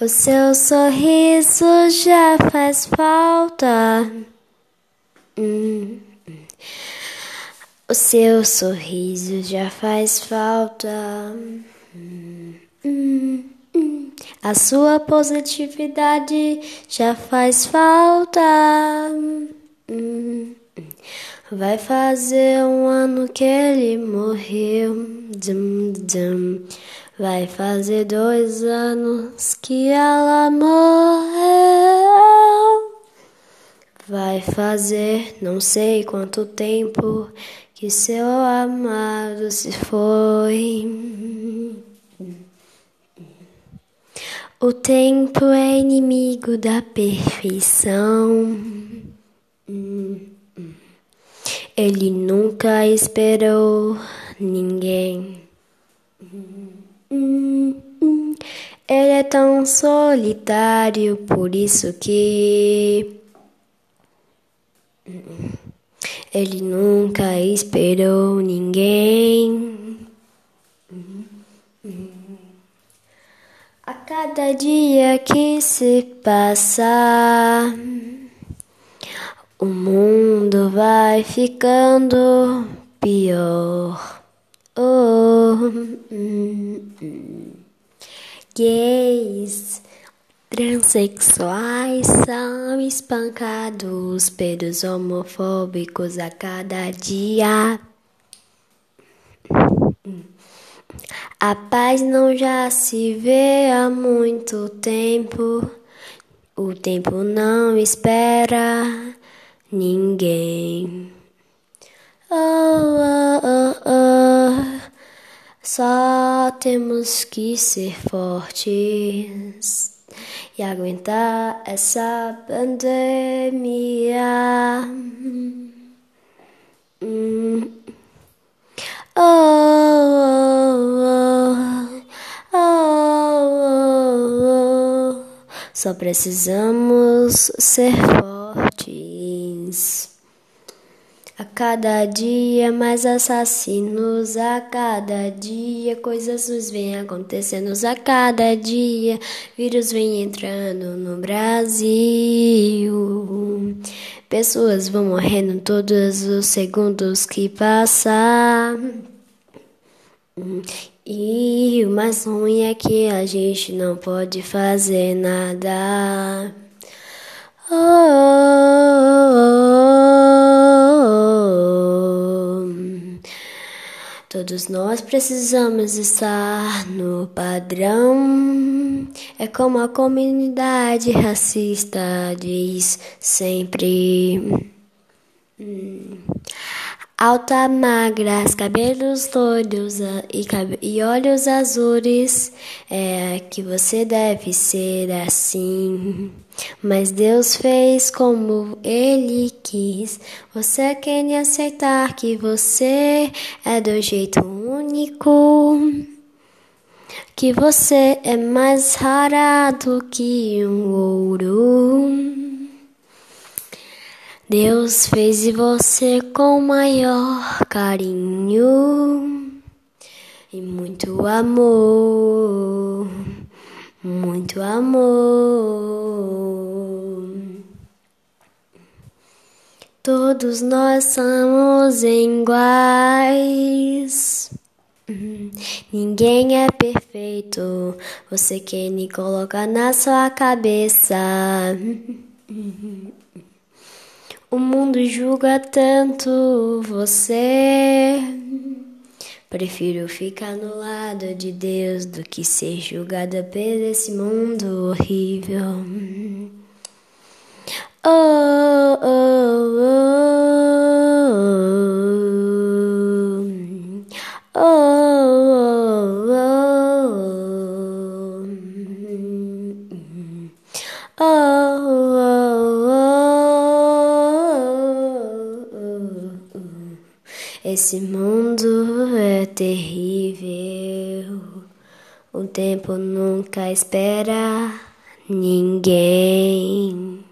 O seu sorriso já faz falta. O seu sorriso já faz falta. A sua positividade já faz falta. Vai fazer um ano que ele morreu. Dum, dum. Vai fazer dois anos que ela morreu. Vai fazer não sei quanto tempo que seu amado se foi. O tempo é inimigo da perfeição. Ele nunca esperou ninguém. Ele é tão solitário, por isso que ele nunca esperou ninguém. A cada dia que se passa, o mundo vai ficando pior. Oh, hum, hum. Gays, transexuais são espancados pelos homofóbicos a cada dia. A paz não já se vê há muito tempo. O tempo não espera ninguém. Oh, oh, oh, oh. Só temos que ser fortes e aguentar essa pandemia. Hum. Oh, oh, oh, oh, oh. Só precisamos ser fortes. A cada dia mais assassinos, a cada dia coisas nos vêm acontecendo, a cada dia vírus vem entrando no Brasil. Pessoas vão morrendo todos os segundos que passam. E o mais ruim é que a gente não pode fazer nada. Oh, Todos nós precisamos estar no padrão. É como a comunidade racista diz sempre. Alta, magras, cabelos loiros e, cab e olhos azuis, é que você deve ser assim. Mas Deus fez como Ele quis. Você quer aceitar que você é do jeito único. Que você é mais raro que um ouro. Deus fez você com maior carinho e muito amor, muito amor. Todos nós somos iguais. Ninguém é perfeito. Você quer me colocar na sua cabeça. O mundo julga tanto você. Prefiro ficar no lado de Deus do que ser julgada por esse mundo horrível. Oh, oh, oh, oh, oh, oh, Esse mundo é terrível. O tempo nunca espera ninguém.